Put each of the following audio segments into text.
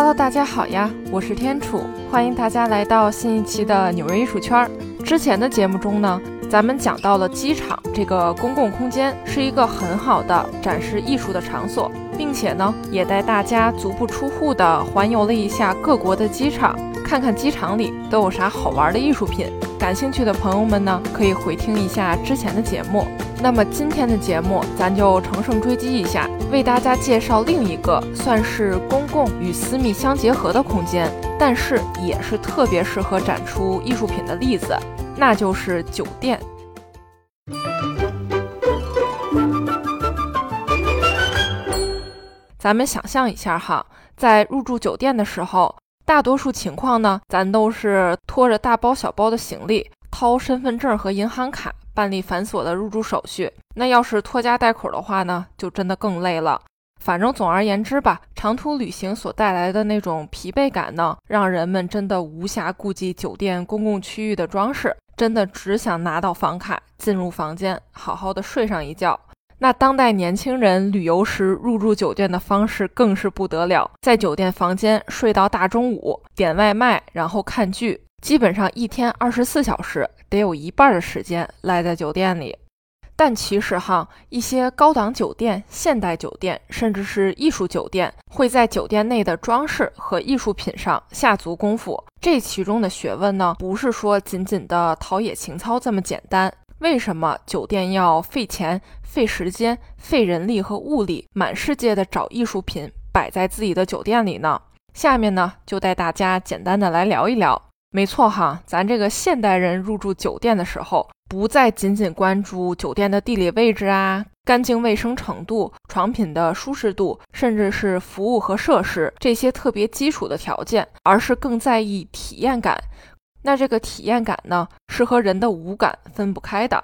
Hello，大家好呀，我是天楚，欢迎大家来到新一期的纽约艺术圈。之前的节目中呢，咱们讲到了机场这个公共空间是一个很好的展示艺术的场所，并且呢，也带大家足不出户的环游了一下各国的机场，看看机场里都有啥好玩的艺术品。感兴趣的朋友们呢，可以回听一下之前的节目。那么今天的节目，咱就乘胜追击一下，为大家介绍另一个算是公共与私密相结合的空间，但是也是特别适合展出艺术品的例子，那就是酒店。咱们想象一下哈，在入住酒店的时候，大多数情况呢，咱都是拖着大包小包的行李，掏身份证和银行卡。办理繁琐的入住手续，那要是拖家带口的话呢，就真的更累了。反正总而言之吧，长途旅行所带来的那种疲惫感呢，让人们真的无暇顾及酒店公共区域的装饰，真的只想拿到房卡进入房间，好好的睡上一觉。那当代年轻人旅游时入住酒店的方式更是不得了，在酒店房间睡到大中午，点外卖，然后看剧。基本上一天二十四小时，得有一半的时间赖在酒店里。但其实哈，一些高档酒店、现代酒店，甚至是艺术酒店，会在酒店内的装饰和艺术品上下足功夫。这其中的学问呢，不是说仅仅的陶冶情操这么简单。为什么酒店要费钱、费时间、费人力和物力，满世界的找艺术品摆在自己的酒店里呢？下面呢，就带大家简单的来聊一聊。没错哈，咱这个现代人入住酒店的时候，不再仅仅关注酒店的地理位置啊、干净卫生程度、床品的舒适度，甚至是服务和设施这些特别基础的条件，而是更在意体验感。那这个体验感呢，是和人的五感分不开的。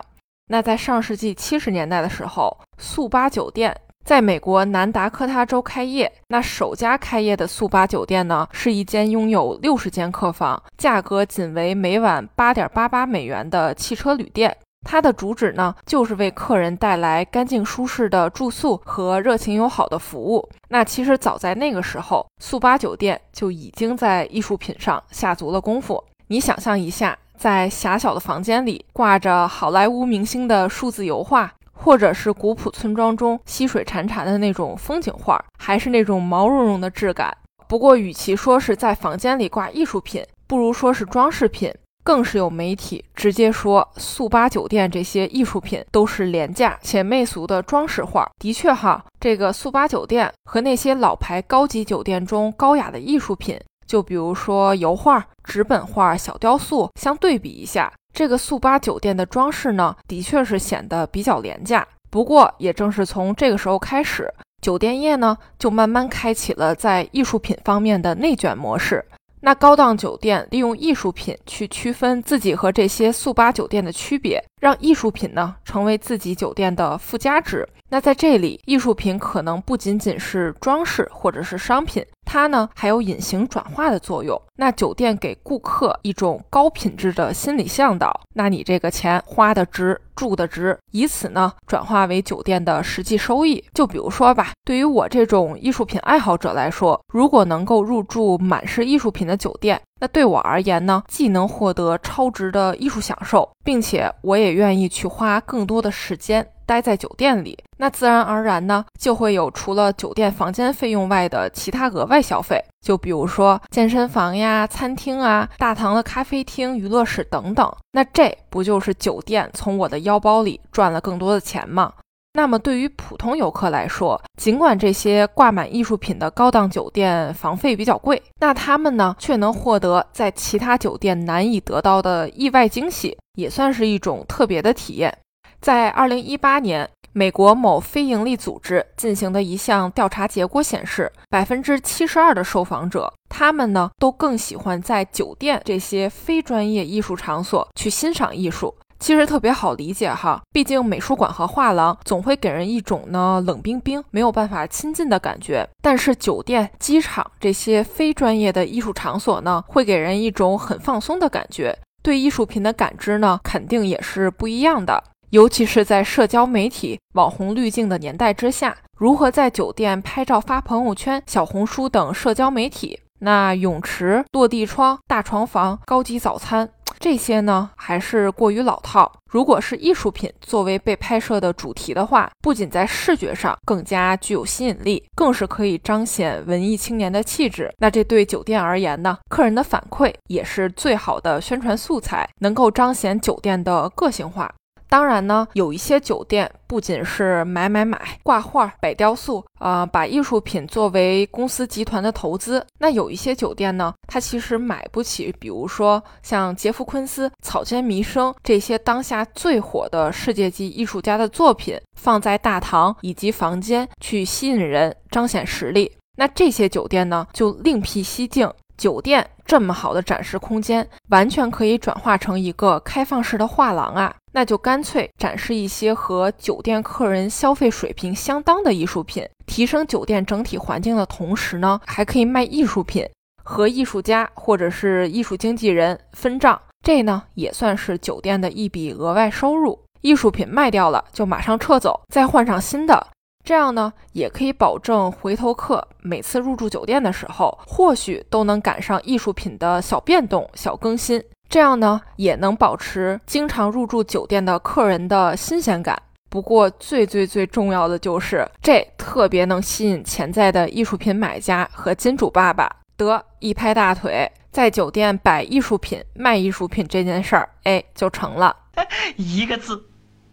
那在上世纪七十年代的时候，速八酒店。在美国南达科他州开业，那首家开业的速八酒店呢，是一间拥有六十间客房、价格仅为每晚八点八八美元的汽车旅店。它的主旨呢，就是为客人带来干净舒适的住宿和热情友好的服务。那其实早在那个时候，速八酒店就已经在艺术品上下足了功夫。你想象一下，在狭小的房间里挂着好莱坞明星的数字油画。或者是古朴村庄中溪水潺潺的那种风景画，还是那种毛茸茸的质感。不过，与其说是在房间里挂艺术品，不如说是装饰品。更是有媒体直接说，速八酒店这些艺术品都是廉价且媚俗的装饰画。的确哈，这个速八酒店和那些老牌高级酒店中高雅的艺术品，就比如说油画、纸本画、小雕塑，相对比一下。这个速八酒店的装饰呢，的确是显得比较廉价。不过，也正是从这个时候开始，酒店业呢就慢慢开启了在艺术品方面的内卷模式。那高档酒店利用艺术品去区分自己和这些速八酒店的区别，让艺术品呢成为自己酒店的附加值。那在这里，艺术品可能不仅仅是装饰或者是商品。它呢还有隐形转化的作用。那酒店给顾客一种高品质的心理向导，那你这个钱花的值，住的值，以此呢转化为酒店的实际收益。就比如说吧，对于我这种艺术品爱好者来说，如果能够入住满是艺术品的酒店，那对我而言呢，既能获得超值的艺术享受，并且我也愿意去花更多的时间。待在酒店里，那自然而然呢，就会有除了酒店房间费用外的其他额外消费，就比如说健身房呀、餐厅啊、大堂的咖啡厅、娱乐室等等。那这不就是酒店从我的腰包里赚了更多的钱吗？那么对于普通游客来说，尽管这些挂满艺术品的高档酒店房费比较贵，那他们呢却能获得在其他酒店难以得到的意外惊喜，也算是一种特别的体验。在二零一八年，美国某非营利组织进行的一项调查结果显示，百分之七十二的受访者，他们呢都更喜欢在酒店这些非专业艺术场所去欣赏艺术。其实特别好理解哈，毕竟美术馆和画廊总会给人一种呢冷冰冰、没有办法亲近的感觉，但是酒店、机场这些非专业的艺术场所呢，会给人一种很放松的感觉，对艺术品的感知呢，肯定也是不一样的。尤其是在社交媒体网红滤镜的年代之下，如何在酒店拍照发朋友圈、小红书等社交媒体，那泳池、落地窗、大床房、高级早餐。这些呢还是过于老套。如果是艺术品作为被拍摄的主题的话，不仅在视觉上更加具有吸引力，更是可以彰显文艺青年的气质。那这对酒店而言呢，客人的反馈也是最好的宣传素材，能够彰显酒店的个性化。当然呢，有一些酒店不仅是买买买、挂画、摆雕塑，啊，把艺术品作为公司集团的投资。那有一些酒店呢，它其实买不起，比如说像杰夫·昆斯、草间弥生这些当下最火的世界级艺术家的作品，放在大堂以及房间去吸引人、彰显实力。那这些酒店呢，就另辟蹊径。酒店这么好的展示空间，完全可以转化成一个开放式的画廊啊！那就干脆展示一些和酒店客人消费水平相当的艺术品，提升酒店整体环境的同时呢，还可以卖艺术品，和艺术家或者是艺术经纪人分账，这呢也算是酒店的一笔额外收入。艺术品卖掉了就马上撤走，再换上新的。这样呢，也可以保证回头客每次入住酒店的时候，或许都能赶上艺术品的小变动、小更新。这样呢，也能保持经常入住酒店的客人的新鲜感。不过，最最最重要的就是，这特别能吸引潜在的艺术品买家和金主爸爸。得一拍大腿，在酒店摆艺术品、卖艺术品这件事儿，哎，就成了。一个字，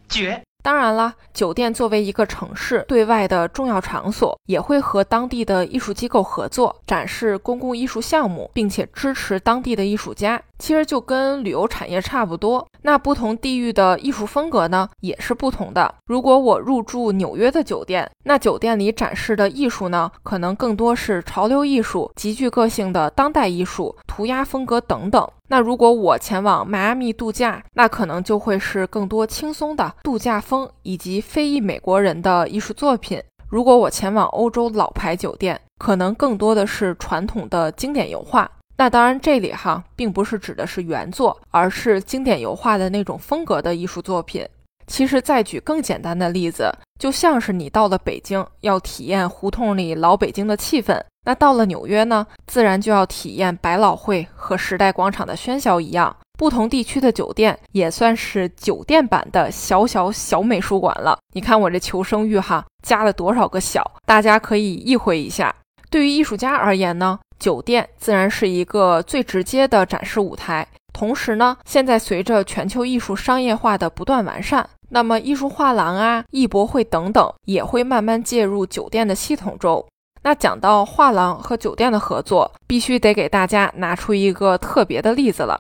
绝。当然啦，酒店作为一个城市对外的重要场所，也会和当地的艺术机构合作，展示公共艺术项目，并且支持当地的艺术家。其实就跟旅游产业差不多。那不同地域的艺术风格呢，也是不同的。如果我入住纽约的酒店，那酒店里展示的艺术呢，可能更多是潮流艺术、极具个性的当代艺术、涂鸦风格等等。那如果我前往迈阿密度假，那可能就会是更多轻松的度假风以及非裔美国人的艺术作品。如果我前往欧洲老牌酒店，可能更多的是传统的经典油画。那当然，这里哈并不是指的是原作，而是经典油画的那种风格的艺术作品。其实再举更简单的例子，就像是你到了北京，要体验胡同里老北京的气氛；那到了纽约呢，自然就要体验百老汇和时代广场的喧嚣一样。不同地区的酒店也算是酒店版的小小小美术馆了。你看我这求生欲哈，加了多少个小？大家可以意会一下。对于艺术家而言呢？酒店自然是一个最直接的展示舞台，同时呢，现在随着全球艺术商业化的不断完善，那么艺术画廊啊、艺博会等等也会慢慢介入酒店的系统中。那讲到画廊和酒店的合作，必须得给大家拿出一个特别的例子了。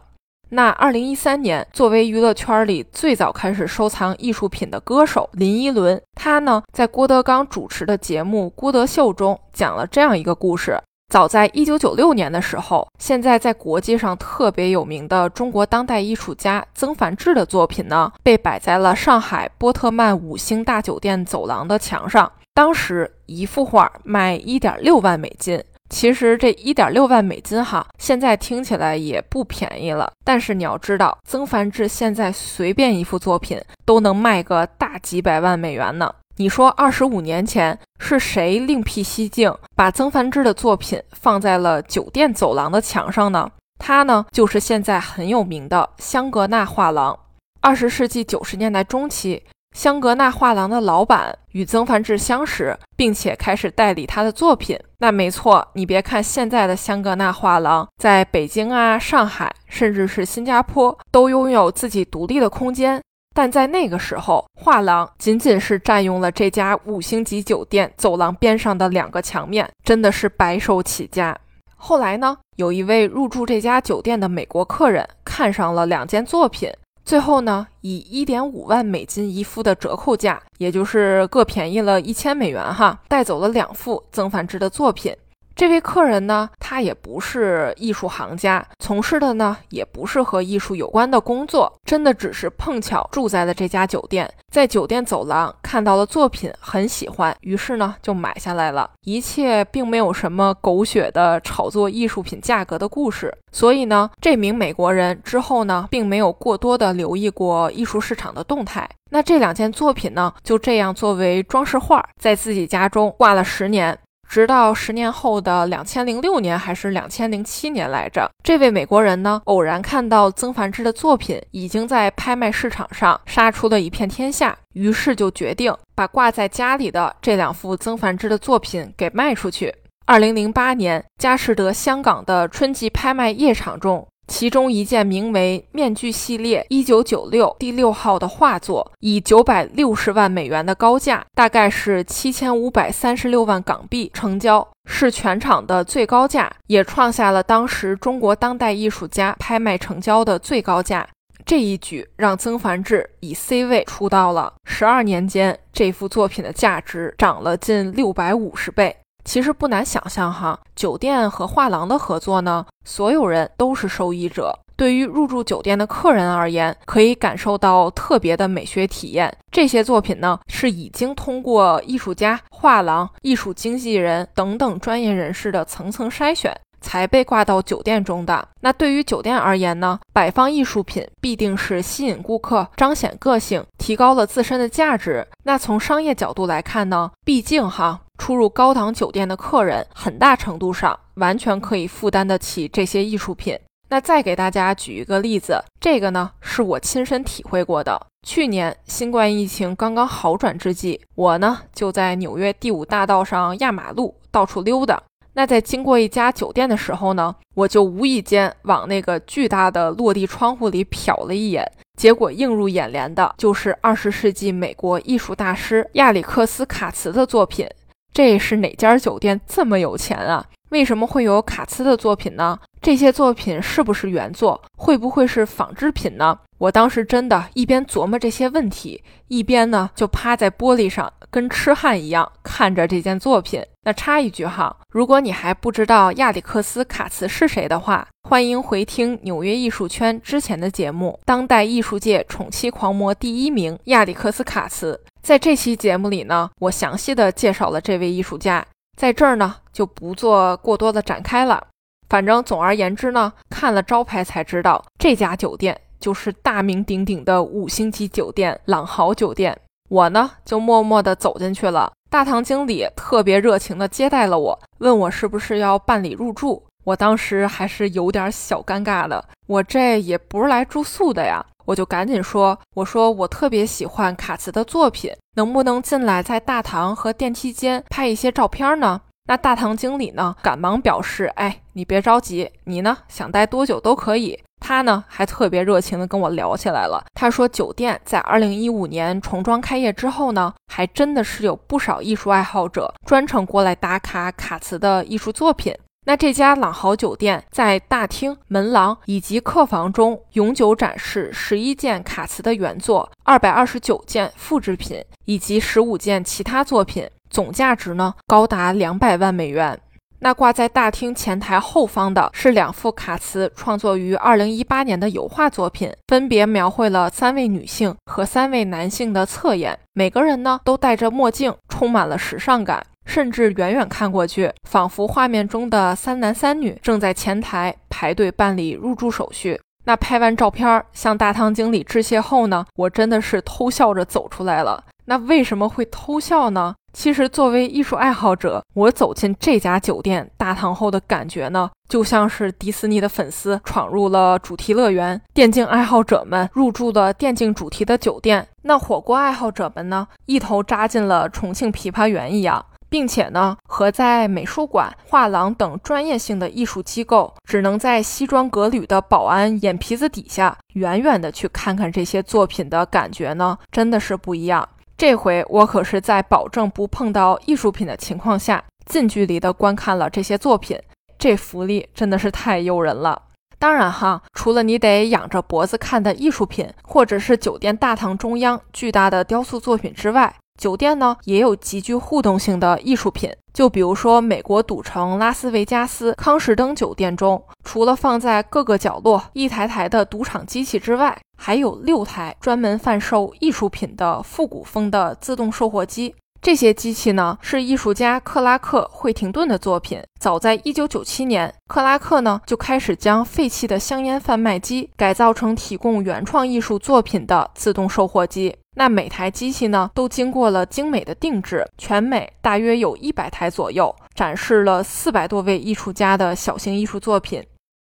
那二零一三年，作为娱乐圈里最早开始收藏艺术品的歌手林依轮，他呢在郭德纲主持的节目《郭德秀》中讲了这样一个故事。早在一九九六年的时候，现在在国际上特别有名的中国当代艺术家曾梵志的作品呢，被摆在了上海波特曼五星大酒店走廊的墙上。当时一幅画卖一点六万美金，其实这一点六万美金哈，现在听起来也不便宜了。但是你要知道，曾梵志现在随便一幅作品都能卖个大几百万美元呢。你说二十五年前是谁另辟蹊径，把曾梵志的作品放在了酒店走廊的墙上呢？他呢，就是现在很有名的香格纳画廊。二十世纪九十年代中期，香格纳画廊的老板与曾梵志相识，并且开始代理他的作品。那没错，你别看现在的香格纳画廊在北京啊、上海，甚至是新加坡，都拥有自己独立的空间。但在那个时候，画廊仅仅是占用了这家五星级酒店走廊边上的两个墙面，真的是白手起家。后来呢，有一位入住这家酒店的美国客人看上了两件作品，最后呢，以一点五万美金一幅的折扣价，也就是各便宜了一千美元哈，带走了两幅曾梵志的作品。这位客人呢，他也不是艺术行家，从事的呢也不是和艺术有关的工作，真的只是碰巧住在了这家酒店，在酒店走廊看到了作品，很喜欢，于是呢就买下来了。一切并没有什么狗血的炒作艺术品价格的故事，所以呢，这名美国人之后呢，并没有过多的留意过艺术市场的动态。那这两件作品呢，就这样作为装饰画，在自己家中挂了十年。直到十年后的两千零六年还是两千零七年来着，这位美国人呢，偶然看到曾梵志的作品已经在拍卖市场上杀出了一片天下，于是就决定把挂在家里的这两幅曾梵志的作品给卖出去。二零零八年，佳士得香港的春季拍卖夜场中。其中一件名为《面具系列一九九六第六号》的画作，以九百六十万美元的高价，大概是七千五百三十六万港币成交，是全场的最高价，也创下了当时中国当代艺术家拍卖成交的最高价。这一举让曾梵志以 C 位出道了。十二年间，这幅作品的价值涨了近六百五十倍。其实不难想象哈，酒店和画廊的合作呢，所有人都是受益者。对于入住酒店的客人而言，可以感受到特别的美学体验。这些作品呢，是已经通过艺术家、画廊、艺术经纪人等等专业人士的层层筛选，才被挂到酒店中的。那对于酒店而言呢，摆放艺术品必定是吸引顾客、彰显个性、提高了自身的价值。那从商业角度来看呢，毕竟哈。出入高档酒店的客人，很大程度上完全可以负担得起这些艺术品。那再给大家举一个例子，这个呢是我亲身体会过的。去年新冠疫情刚刚好转之际，我呢就在纽约第五大道上压马路，到处溜达。那在经过一家酒店的时候呢，我就无意间往那个巨大的落地窗户里瞟了一眼，结果映入眼帘的就是二十世纪美国艺术大师亚里克斯·卡茨的作品。这是哪家酒店这么有钱啊？为什么会有卡茨的作品呢？这些作品是不是原作？会不会是仿制品呢？我当时真的一边琢磨这些问题，一边呢就趴在玻璃上，跟痴汉一样看着这件作品。那插一句哈，如果你还不知道亚历克斯·卡茨是谁的话，欢迎回听纽约艺术圈之前的节目《当代艺术界宠妻狂魔第一名亚历克斯·卡茨》。在这期节目里呢，我详细的介绍了这位艺术家，在这儿呢就不做过多的展开了。反正总而言之呢，看了招牌才知道这家酒店就是大名鼎鼎的五星级酒店朗豪酒店。我呢就默默的走进去了，大堂经理特别热情的接待了我，问我是不是要办理入住。我当时还是有点小尴尬的，我这也不是来住宿的呀。我就赶紧说：“我说我特别喜欢卡茨的作品，能不能进来在大堂和电梯间拍一些照片呢？”那大堂经理呢，赶忙表示：“哎，你别着急，你呢想待多久都可以。”他呢还特别热情的跟我聊起来了。他说：“酒店在二零一五年重装开业之后呢，还真的是有不少艺术爱好者专程过来打卡卡茨的艺术作品。”那这家朗豪酒店在大厅、门廊以及客房中永久展示十一件卡茨的原作、二百二十九件复制品以及十五件其他作品，总价值呢高达两百万美元。那挂在大厅前台后方的是两幅卡茨创作于二零一八年的油画作品，分别描绘了三位女性和三位男性的侧颜，每个人呢都戴着墨镜，充满了时尚感。甚至远远看过去，仿佛画面中的三男三女正在前台排队办理入住手续。那拍完照片向大堂经理致谢后呢，我真的是偷笑着走出来了。那为什么会偷笑呢？其实作为艺术爱好者，我走进这家酒店大堂后的感觉呢，就像是迪士尼的粉丝闯入了主题乐园，电竞爱好者们入住了电竞主题的酒店，那火锅爱好者们呢，一头扎进了重庆枇杷园一样。并且呢，和在美术馆、画廊等专业性的艺术机构，只能在西装革履的保安眼皮子底下，远远的去看看这些作品的感觉呢，真的是不一样。这回我可是在保证不碰到艺术品的情况下，近距离的观看了这些作品，这福利真的是太诱人了。当然哈，除了你得仰着脖子看的艺术品，或者是酒店大堂中央巨大的雕塑作品之外，酒店呢也有极具互动性的艺术品，就比如说美国赌城拉斯维加斯康士登酒店中，除了放在各个角落一台台的赌场机器之外，还有六台专门贩售艺术品的复古风的自动售货机。这些机器呢是艺术家克拉克·惠廷顿的作品。早在1997年，克拉克呢就开始将废弃的香烟贩卖机改造成提供原创艺术作品的自动售货机。那每台机器呢都经过了精美的定制，全美大约有一百台左右，展示了四百多位艺术家的小型艺术作品。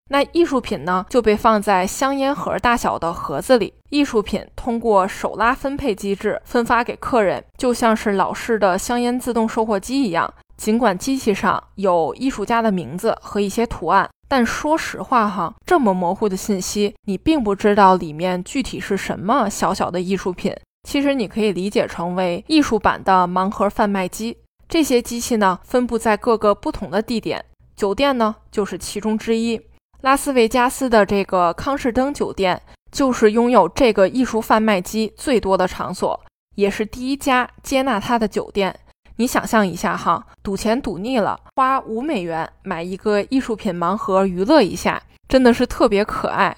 那艺术品呢，就被放在香烟盒大小的盒子里。艺术品通过手拉分配机制分发给客人，就像是老式的香烟自动售货机一样。尽管机器上有艺术家的名字和一些图案，但说实话哈，这么模糊的信息，你并不知道里面具体是什么小小的艺术品。其实你可以理解成为艺术版的盲盒贩卖机。这些机器呢，分布在各个不同的地点，酒店呢就是其中之一。拉斯维加斯的这个康士登酒店就是拥有这个艺术贩卖机最多的场所，也是第一家接纳它的酒店。你想象一下哈，赌钱赌腻了，花五美元买一个艺术品盲盒娱乐一下，真的是特别可爱。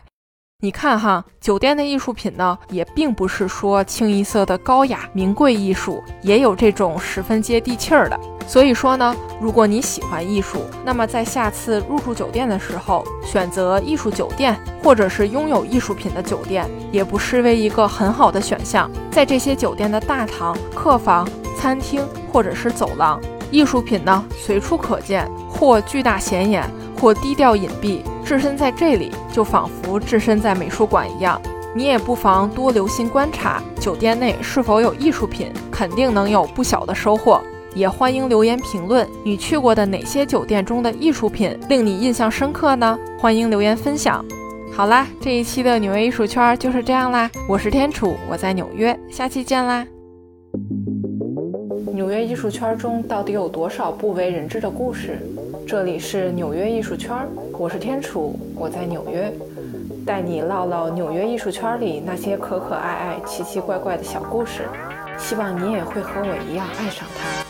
你看哈，酒店的艺术品呢，也并不是说清一色的高雅名贵艺术，也有这种十分接地气儿的。所以说呢，如果你喜欢艺术，那么在下次入住酒店的时候，选择艺术酒店或者是拥有艺术品的酒店，也不失为一个很好的选项。在这些酒店的大堂、客房、餐厅或者是走廊，艺术品呢随处可见，或巨大显眼，或低调隐蔽。置身在这里，就仿佛置身在美术馆一样。你也不妨多留心观察酒店内是否有艺术品，肯定能有不小的收获。也欢迎留言评论，你去过的哪些酒店中的艺术品令你印象深刻呢？欢迎留言分享。好啦，这一期的纽约艺术圈就是这样啦。我是天楚，我在纽约，下期见啦。纽约艺术圈中到底有多少不为人知的故事？这里是纽约艺术圈，我是天楚，我在纽约，带你唠唠纽约艺术圈里那些可可爱爱、奇奇怪怪的小故事。希望你也会和我一样爱上它。